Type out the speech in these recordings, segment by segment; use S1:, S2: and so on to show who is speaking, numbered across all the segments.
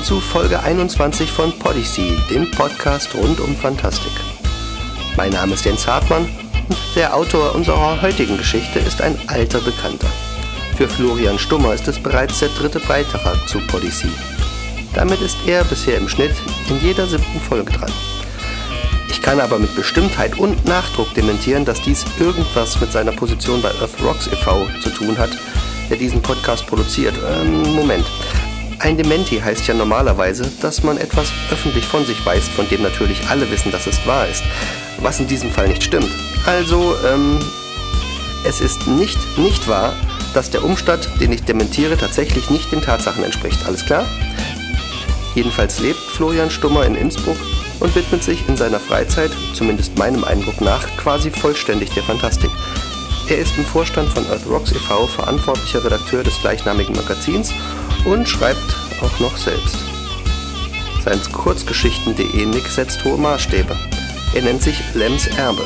S1: willkommen zu Folge 21 von Podyssey, dem Podcast rund um Fantastik. Mein Name ist Jens Hartmann und der Autor unserer heutigen Geschichte ist ein alter Bekannter. Für Florian Stummer ist es bereits der dritte Beitrag zu Podyssey. Damit ist er bisher im Schnitt in jeder siebten Folge dran. Ich kann aber mit Bestimmtheit und Nachdruck dementieren, dass dies irgendwas mit seiner Position bei Earth Rocks e.V. zu tun hat, der diesen Podcast produziert. Ähm, Moment. Ein Dementi heißt ja normalerweise, dass man etwas öffentlich von sich weist, von dem natürlich alle wissen, dass es wahr ist, was in diesem Fall nicht stimmt. Also, ähm, es ist nicht nicht wahr, dass der Umstand, den ich dementiere, tatsächlich nicht den Tatsachen entspricht. Alles klar? Jedenfalls lebt Florian Stummer in Innsbruck und widmet sich in seiner Freizeit, zumindest meinem Eindruck nach, quasi vollständig der Fantastik. Er ist im Vorstand von Earth Rocks e.V. verantwortlicher Redakteur des gleichnamigen Magazins und schreibt auch noch selbst. Sein Kurzgeschichten.de Nick setzt hohe Maßstäbe. Er nennt sich Lems Erbe.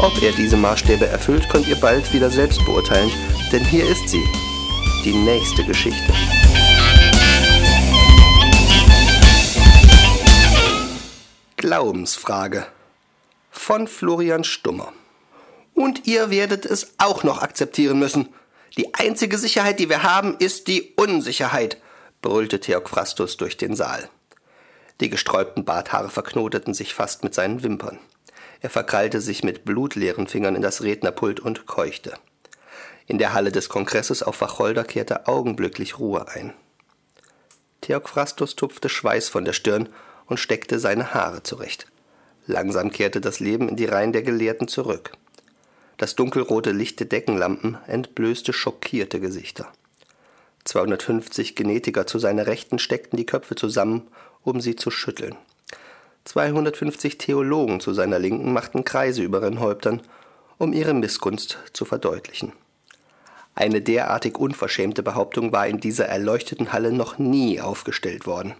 S1: Ob er diese Maßstäbe erfüllt, könnt ihr bald wieder selbst beurteilen, denn hier ist sie, die nächste Geschichte. Glaubensfrage von Florian Stummer. Und ihr werdet es auch noch akzeptieren müssen. Die einzige Sicherheit, die wir haben, ist die Unsicherheit, brüllte Theokphrastus durch den Saal. Die gesträubten Barthaare verknoteten sich fast mit seinen Wimpern. Er verkrallte sich mit blutleeren Fingern in das Rednerpult und keuchte. In der Halle des Kongresses auf Wacholder kehrte augenblicklich Ruhe ein. Theokphrastus tupfte Schweiß von der Stirn und steckte seine Haare zurecht. Langsam kehrte das Leben in die Reihen der Gelehrten zurück. Das dunkelrote Licht der Deckenlampen entblößte schockierte Gesichter. 250 Genetiker zu seiner Rechten steckten die Köpfe zusammen, um sie zu schütteln. 250 Theologen zu seiner Linken machten Kreise über ihren Häuptern, um ihre Missgunst zu verdeutlichen. Eine derartig unverschämte Behauptung war in dieser erleuchteten Halle noch nie aufgestellt worden.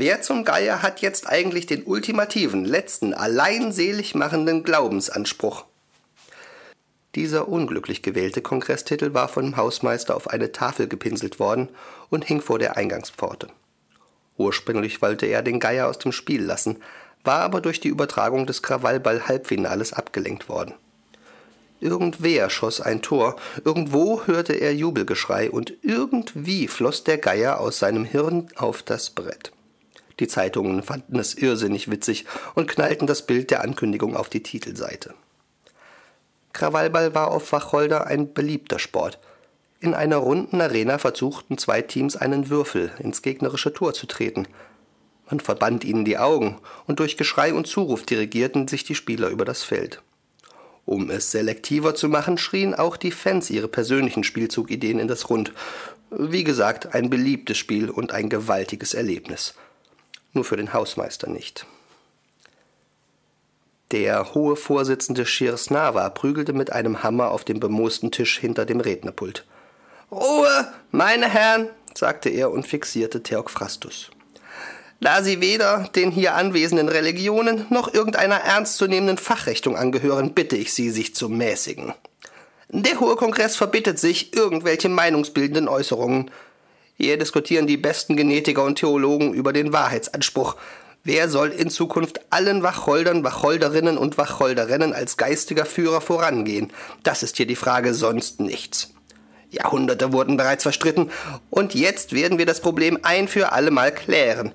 S1: Wer zum Geier hat jetzt eigentlich den ultimativen, letzten, allein selig machenden Glaubensanspruch? Dieser unglücklich gewählte Kongresstitel war von dem Hausmeister auf eine Tafel gepinselt worden und hing vor der Eingangspforte. Ursprünglich wollte er den Geier aus dem Spiel lassen, war aber durch die Übertragung des Krawallball-Halbfinales abgelenkt worden. Irgendwer schoss ein Tor, irgendwo hörte er Jubelgeschrei und irgendwie floss der Geier aus seinem Hirn auf das Brett. Die Zeitungen fanden es irrsinnig witzig und knallten das Bild der Ankündigung auf die Titelseite. Krawallball war auf Wacholder ein beliebter Sport. In einer runden Arena versuchten zwei Teams einen Würfel ins gegnerische Tor zu treten. Man verband ihnen die Augen, und durch Geschrei und Zuruf dirigierten sich die Spieler über das Feld. Um es selektiver zu machen, schrien auch die Fans ihre persönlichen Spielzugideen in das Rund. Wie gesagt, ein beliebtes Spiel und ein gewaltiges Erlebnis nur für den Hausmeister nicht. Der hohe Vorsitzende Shirsnava prügelte mit einem Hammer auf dem bemoosten Tisch hinter dem Rednerpult. Ruhe, meine Herren, sagte er und fixierte Theokphrastus. Da Sie weder den hier anwesenden Religionen noch irgendeiner ernstzunehmenden Fachrichtung angehören, bitte ich Sie, sich zu mäßigen. Der Hohe Kongress verbittet sich irgendwelche meinungsbildenden Äußerungen. Hier diskutieren die besten Genetiker und Theologen über den Wahrheitsanspruch. Wer soll in Zukunft allen Wacholdern, Wacholderinnen und Wacholderinnen als geistiger Führer vorangehen? Das ist hier die Frage, sonst nichts. Jahrhunderte wurden bereits verstritten und jetzt werden wir das Problem ein für allemal klären.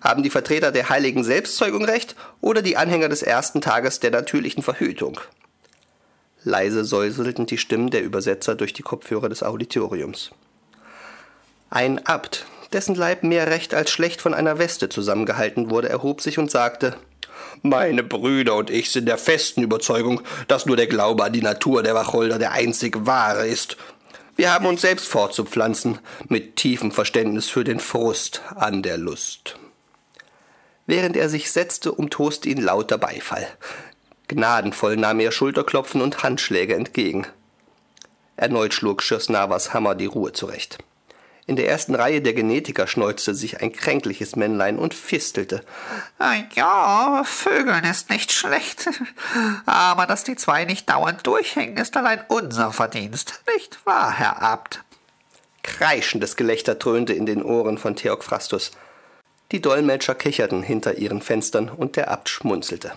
S1: Haben die Vertreter der heiligen Selbstzeugung recht oder die Anhänger des ersten Tages der natürlichen Verhütung? Leise säuselten die Stimmen der Übersetzer durch die Kopfhörer des Auditoriums. Ein Abt, dessen Leib mehr recht als schlecht von einer Weste zusammengehalten wurde, erhob sich und sagte Meine Brüder und ich sind der festen Überzeugung, dass nur der Glaube an die Natur der Wacholder der einzig wahre ist. Wir haben uns selbst fortzupflanzen, mit tiefem Verständnis für den Frust an der Lust. Während er sich setzte, umtoste ihn lauter Beifall. Gnadenvoll nahm er Schulterklopfen und Handschläge entgegen. Erneut schlug Schirsnavas Hammer die Ruhe zurecht. In der ersten Reihe der Genetiker schneuzte sich ein kränkliches Männlein und fistelte.
S2: Ja, Vögeln ist nicht schlecht. Aber dass die zwei nicht dauernd durchhängen, ist allein unser Verdienst. Nicht wahr, Herr Abt?
S1: Kreischendes Gelächter dröhnte in den Ohren von Theokphrastus. Die Dolmetscher kicherten hinter ihren Fenstern und der Abt schmunzelte.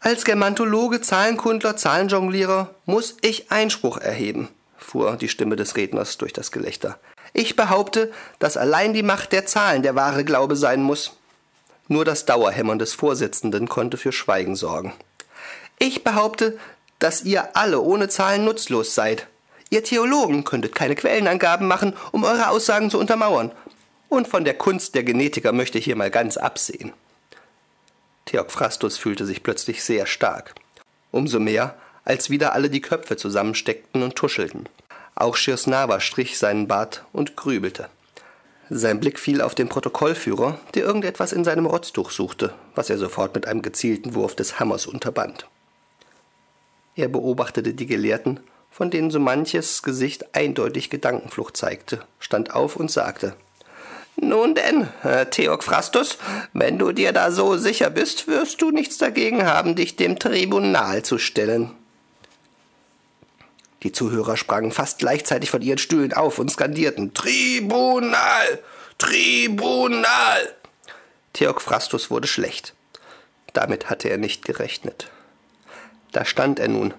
S1: Als Germantologe, Zahlenkundler, Zahlenjonglierer muss ich Einspruch erheben, fuhr die Stimme des Redners durch das Gelächter. Ich behaupte, dass allein die Macht der Zahlen der wahre Glaube sein muss. Nur das Dauerhämmern des Vorsitzenden konnte für Schweigen sorgen. Ich behaupte, dass ihr alle ohne Zahlen nutzlos seid. Ihr Theologen könntet keine Quellenangaben machen, um eure Aussagen zu untermauern. Und von der Kunst der Genetiker möchte ich hier mal ganz absehen. Theokphrastus fühlte sich plötzlich sehr stark. Umso mehr, als wieder alle die Köpfe zusammensteckten und tuschelten. Auch Schirsnava strich seinen Bart und grübelte. Sein Blick fiel auf den Protokollführer, der irgendetwas in seinem Rotztuch suchte, was er sofort mit einem gezielten Wurf des Hammers unterband. Er beobachtete die Gelehrten, von denen so manches Gesicht eindeutig Gedankenflucht zeigte, stand auf und sagte nun denn, Herr Theokphrastus, wenn du dir da so sicher bist, wirst du nichts dagegen haben, dich dem Tribunal zu stellen. Die Zuhörer sprangen fast gleichzeitig von ihren Stühlen auf und skandierten Tribunal. Tribunal. Theokphrastus wurde schlecht. Damit hatte er nicht gerechnet. Da stand er nun.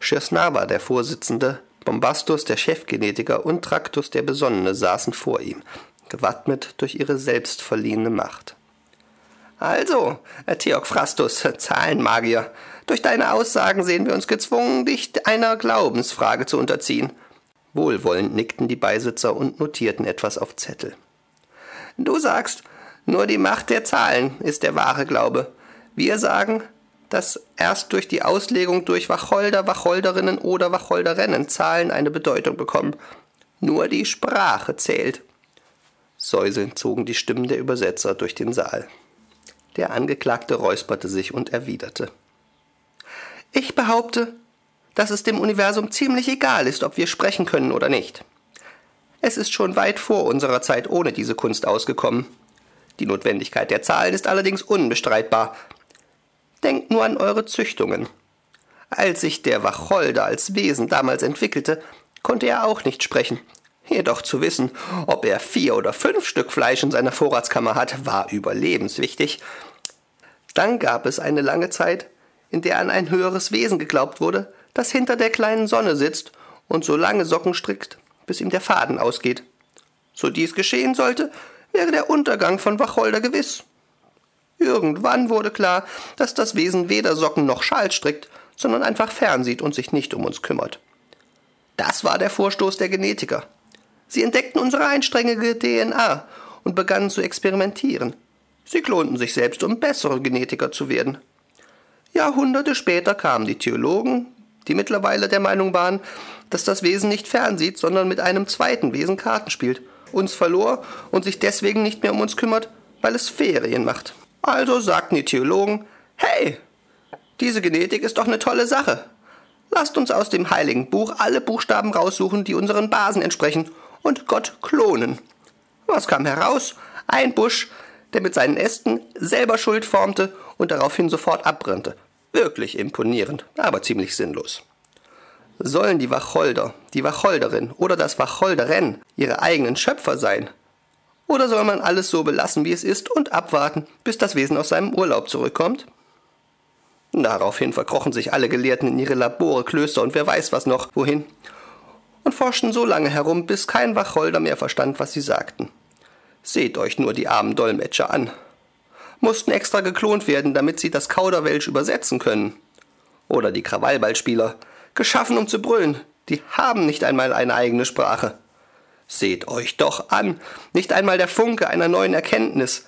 S1: Schirsnava, der Vorsitzende, Bombastus, der Chefgenetiker und Traktus, der Besonnene, saßen vor ihm gewappnet durch ihre selbst verliehene Macht. Also, Theokphrastus, Zahlenmagier, durch deine Aussagen sehen wir uns gezwungen, dich einer Glaubensfrage zu unterziehen. Wohlwollend nickten die Beisitzer und notierten etwas auf Zettel. Du sagst, nur die Macht der Zahlen ist der wahre Glaube. Wir sagen, dass erst durch die Auslegung durch Wacholder, Wacholderinnen oder Wacholderennen Zahlen eine Bedeutung bekommen. Nur die Sprache zählt. Säuselnd zogen die Stimmen der Übersetzer durch den Saal. Der Angeklagte räusperte sich und erwiderte. Ich behaupte, dass es dem Universum ziemlich egal ist, ob wir sprechen können oder nicht. Es ist schon weit vor unserer Zeit ohne diese Kunst ausgekommen. Die Notwendigkeit der Zahlen ist allerdings unbestreitbar. Denkt nur an eure Züchtungen. Als sich der Wacholder als Wesen damals entwickelte, konnte er auch nicht sprechen, Jedoch zu wissen, ob er vier oder fünf Stück Fleisch in seiner Vorratskammer hat, war überlebenswichtig. Dann gab es eine lange Zeit, in der an ein höheres Wesen geglaubt wurde, das hinter der kleinen Sonne sitzt und so lange Socken strickt, bis ihm der Faden ausgeht. So dies geschehen sollte, wäre der Untergang von Wacholder gewiss. Irgendwann wurde klar, dass das Wesen weder Socken noch Schal strickt, sondern einfach fernsieht und sich nicht um uns kümmert. Das war der Vorstoß der Genetiker. Sie entdeckten unsere einstrengige DNA und begannen zu experimentieren. Sie klonten sich selbst, um bessere Genetiker zu werden. Jahrhunderte später kamen die Theologen, die mittlerweile der Meinung waren, dass das Wesen nicht fernsieht, sondern mit einem zweiten Wesen Karten spielt, uns verlor und sich deswegen nicht mehr um uns kümmert, weil es Ferien macht. Also sagten die Theologen, hey, diese Genetik ist doch eine tolle Sache. Lasst uns aus dem heiligen Buch alle Buchstaben raussuchen, die unseren Basen entsprechen und Gott klonen. Was kam heraus? Ein Busch, der mit seinen Ästen selber Schuld formte und daraufhin sofort abbrannte. Wirklich imponierend, aber ziemlich sinnlos. Sollen die Wacholder, die Wacholderin oder das Wacholderennen ihre eigenen Schöpfer sein? Oder soll man alles so belassen, wie es ist und abwarten, bis das Wesen aus seinem Urlaub zurückkommt? Daraufhin verkrochen sich alle Gelehrten in ihre Labore, Klöster und wer weiß was noch wohin und forschten so lange herum, bis kein Wacholder mehr verstand, was sie sagten. Seht euch nur die armen Dolmetscher an. Mussten extra geklont werden, damit sie das Kauderwelsch übersetzen können. Oder die Krawallballspieler, geschaffen um zu brüllen, die haben nicht einmal eine eigene Sprache. Seht euch doch an, nicht einmal der Funke einer neuen Erkenntnis.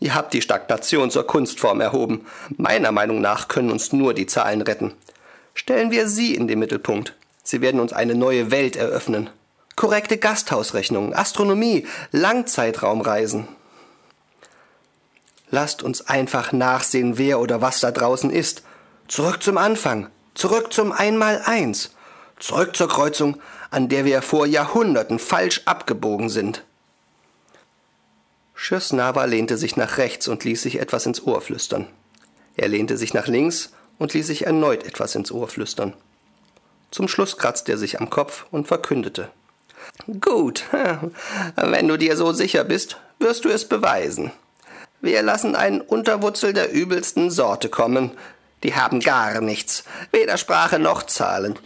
S1: Ihr habt die Stagnation zur Kunstform erhoben. Meiner Meinung nach können uns nur die Zahlen retten. Stellen wir sie in den Mittelpunkt. Sie werden uns eine neue Welt eröffnen. Korrekte Gasthausrechnungen, Astronomie, Langzeitraumreisen. Lasst uns einfach nachsehen, wer oder was da draußen ist. Zurück zum Anfang, zurück zum Einmaleins, zurück zur Kreuzung, an der wir vor Jahrhunderten falsch abgebogen sind. Schirsnava lehnte sich nach rechts und ließ sich etwas ins Ohr flüstern. Er lehnte sich nach links und ließ sich erneut etwas ins Ohr flüstern. Zum Schluss kratzte er sich am Kopf und verkündete. Gut, wenn du dir so sicher bist, wirst du es beweisen. Wir lassen einen Unterwurzel der übelsten Sorte kommen. Die haben gar nichts, weder Sprache noch Zahlen.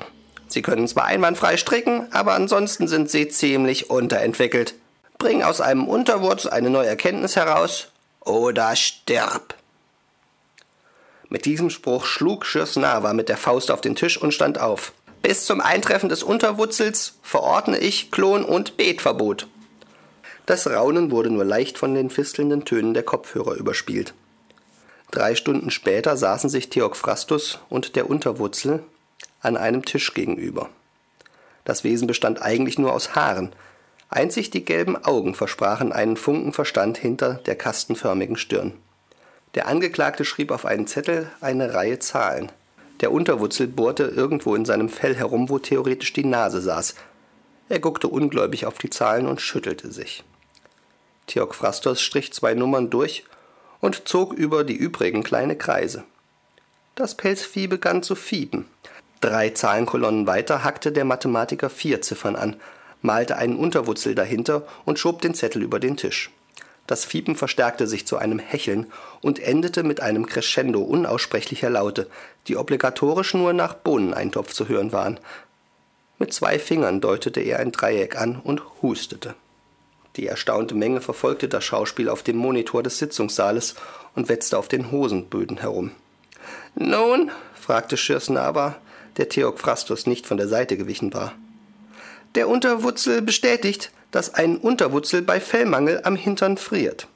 S1: Sie können zwar einwandfrei stricken, aber ansonsten sind sie ziemlich unterentwickelt. Bring aus einem Unterwurz eine neue Erkenntnis heraus oder stirb. Mit diesem Spruch schlug Schirsnava mit der Faust auf den Tisch und stand auf. Bis zum Eintreffen des Unterwurzels verordne ich Klon- und Betverbot. Das Raunen wurde nur leicht von den fistelnden Tönen der Kopfhörer überspielt. Drei Stunden später saßen sich Theokphrastus und der Unterwurzel an einem Tisch gegenüber. Das Wesen bestand eigentlich nur aus Haaren, einzig die gelben Augen versprachen einen Funken Verstand hinter der kastenförmigen Stirn. Der Angeklagte schrieb auf einen Zettel eine Reihe Zahlen. Der Unterwurzel bohrte irgendwo in seinem Fell herum, wo theoretisch die Nase saß. Er guckte ungläubig auf die Zahlen und schüttelte sich. Theokphrastos strich zwei Nummern durch und zog über die übrigen kleine Kreise. Das Pelzvieh begann zu fiepen. Drei Zahlenkolonnen weiter hackte der Mathematiker vier Ziffern an, malte einen Unterwurzel dahinter und schob den Zettel über den Tisch. Das Fiepen verstärkte sich zu einem Hecheln und endete mit einem Crescendo unaussprechlicher Laute, die obligatorisch nur nach Bohneneintopf zu hören waren. Mit zwei Fingern deutete er ein Dreieck an und hustete. Die erstaunte Menge verfolgte das Schauspiel auf dem Monitor des Sitzungssaales und wetzte auf den Hosenböden herum. Nun? fragte Schirsnava, der Theokphrastus nicht von der Seite gewichen war. Der Unterwurzel bestätigt, dass ein Unterwurzel bei Fellmangel am Hintern friert.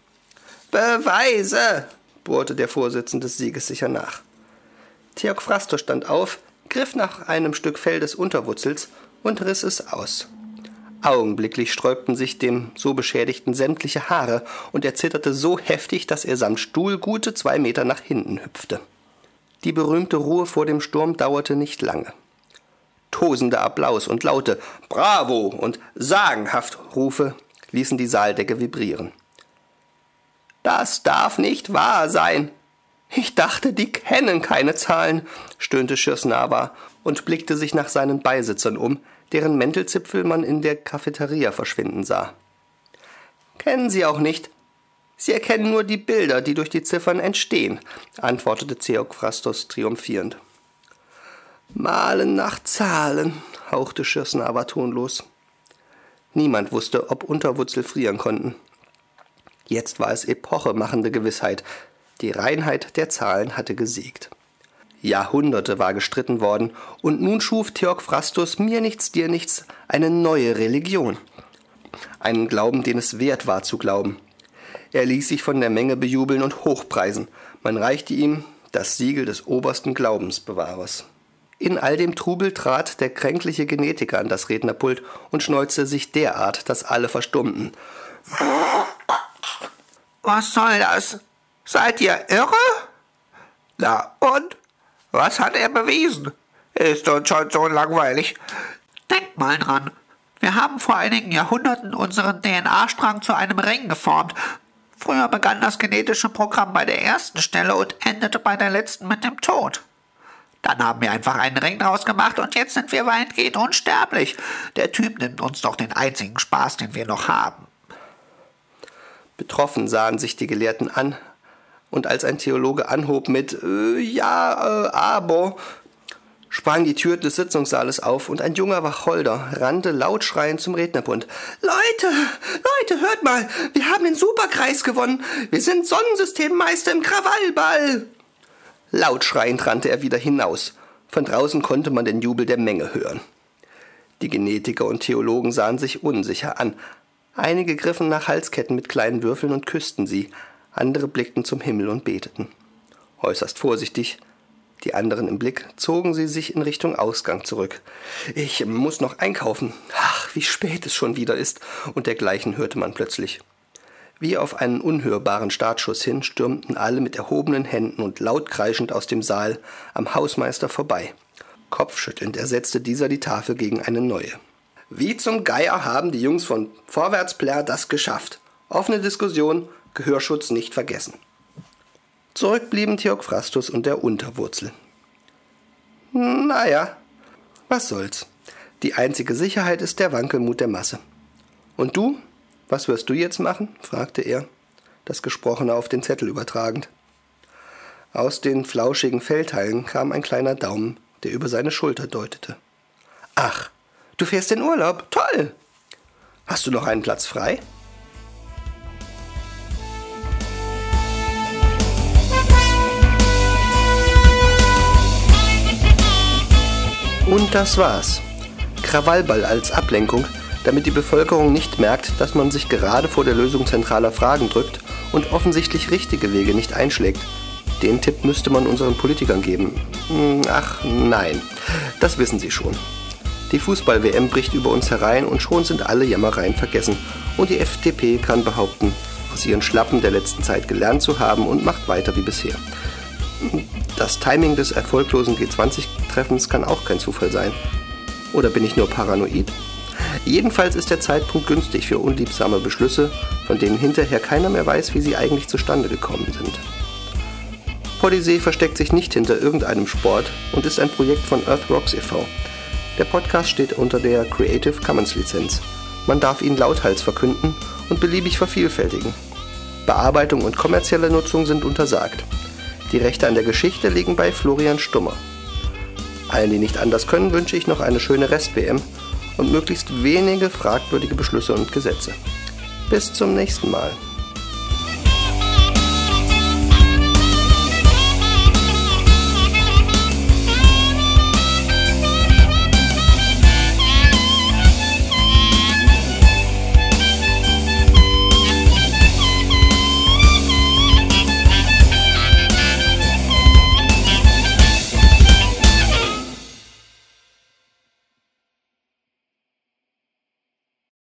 S1: Beweise! bohrte der Vorsitzende siegessicher nach. Theokphrastus stand auf, griff nach einem Stück Fell des Unterwurzels und riss es aus. Augenblicklich sträubten sich dem so Beschädigten sämtliche Haare, und er zitterte so heftig, dass er samt Stuhl gute zwei Meter nach hinten hüpfte. Die berühmte Ruhe vor dem Sturm dauerte nicht lange. Tosender Applaus und laute Bravo und sagenhaft Rufe ließen die Saaldecke vibrieren. Das darf nicht wahr sein. Ich dachte, die kennen keine Zahlen, stöhnte Schirsnava und blickte sich nach seinen Beisitzern um, deren Mäntelzipfel man in der Cafeteria verschwinden sah. Kennen Sie auch nicht, Sie erkennen nur die Bilder, die durch die Ziffern entstehen, antwortete Theokphrastos triumphierend. Malen nach Zahlen, hauchte Schirsnava tonlos. Niemand wusste, ob Unterwurzel frieren konnten. Jetzt war es epochemachende Gewissheit. Die Reinheit der Zahlen hatte gesiegt. Jahrhunderte war gestritten worden, und nun schuf Theokphrastus mir nichts, dir nichts eine neue Religion. Einen Glauben, den es wert war zu glauben. Er ließ sich von der Menge bejubeln und hochpreisen. Man reichte ihm das Siegel des obersten Glaubensbewahrers. In all dem Trubel trat der kränkliche Genetiker an das Rednerpult und schneuzte sich derart, dass alle verstummten.
S2: Was soll das? Seid ihr irre? Na und? Was hat er bewiesen? Ist uns schon so langweilig. Denkt mal dran. Wir haben vor einigen Jahrhunderten unseren DNA-Strang zu einem Ring geformt Früher begann das genetische Programm bei der ersten Stelle und endete bei der letzten mit dem Tod. Dann haben wir einfach einen Ring draus gemacht und jetzt sind wir weitgehend unsterblich. Der Typ nimmt uns doch den einzigen Spaß, den wir noch haben.
S1: Betroffen sahen sich die Gelehrten an, und als ein Theologe anhob mit äh, Ja, äh, aber, sprang die Tür des Sitzungssaales auf und ein junger Wacholder rannte laut schreiend zum Rednerbund. Leute, Leute, hört mal, wir haben den Superkreis gewonnen. Wir sind Sonnensystemmeister im Krawallball. Laut schreiend rannte er wieder hinaus. Von draußen konnte man den Jubel der Menge hören. Die Genetiker und Theologen sahen sich unsicher an. Einige griffen nach Halsketten mit kleinen Würfeln und küssten sie, andere blickten zum Himmel und beteten. Äußerst vorsichtig die anderen im Blick, zogen sie sich in Richtung Ausgang zurück. Ich muss noch einkaufen. Ach, wie spät es schon wieder ist. Und dergleichen hörte man plötzlich. Wie auf einen unhörbaren Startschuss hin stürmten alle mit erhobenen Händen und laut kreischend aus dem Saal am Hausmeister vorbei. Kopfschüttelnd ersetzte dieser die Tafel gegen eine neue. Wie zum Geier haben die Jungs von Vorwärtsplär das geschafft. Offene Diskussion, Gehörschutz nicht vergessen. Zurück blieben Theokphrastus und der Unterwurzel. Naja, was soll's. Die einzige Sicherheit ist der Wankelmut der Masse. Und du? Was wirst du jetzt machen? fragte er, das Gesprochene auf den Zettel übertragend. Aus den flauschigen Fellteilen kam ein kleiner Daumen, der über seine Schulter deutete. Ach, du fährst in Urlaub? Toll! Hast du noch einen Platz frei? Und das war's. Krawallball als Ablenkung, damit die Bevölkerung nicht merkt, dass man sich gerade vor der Lösung zentraler Fragen drückt und offensichtlich richtige Wege nicht einschlägt. Den Tipp müsste man unseren Politikern geben. Hm, ach nein, das wissen sie schon. Die Fußball-WM bricht über uns herein und schon sind alle Jammereien vergessen. Und die FDP kann behaupten, aus ihren Schlappen der letzten Zeit gelernt zu haben und macht weiter wie bisher. Das Timing des erfolglosen G20-Treffens kann auch kein Zufall sein. Oder bin ich nur paranoid? Jedenfalls ist der Zeitpunkt günstig für unliebsame Beschlüsse, von denen hinterher keiner mehr weiß, wie sie eigentlich zustande gekommen sind. Podyssee versteckt sich nicht hinter irgendeinem Sport und ist ein Projekt von Earth Rocks e.V. Der Podcast steht unter der Creative Commons Lizenz. Man darf ihn lauthals verkünden und beliebig vervielfältigen. Bearbeitung und kommerzielle Nutzung sind untersagt. Die Rechte an der Geschichte liegen bei Florian Stummer. Allen, die nicht anders können, wünsche ich noch eine schöne Rest-WM und möglichst wenige fragwürdige Beschlüsse und Gesetze. Bis zum nächsten Mal.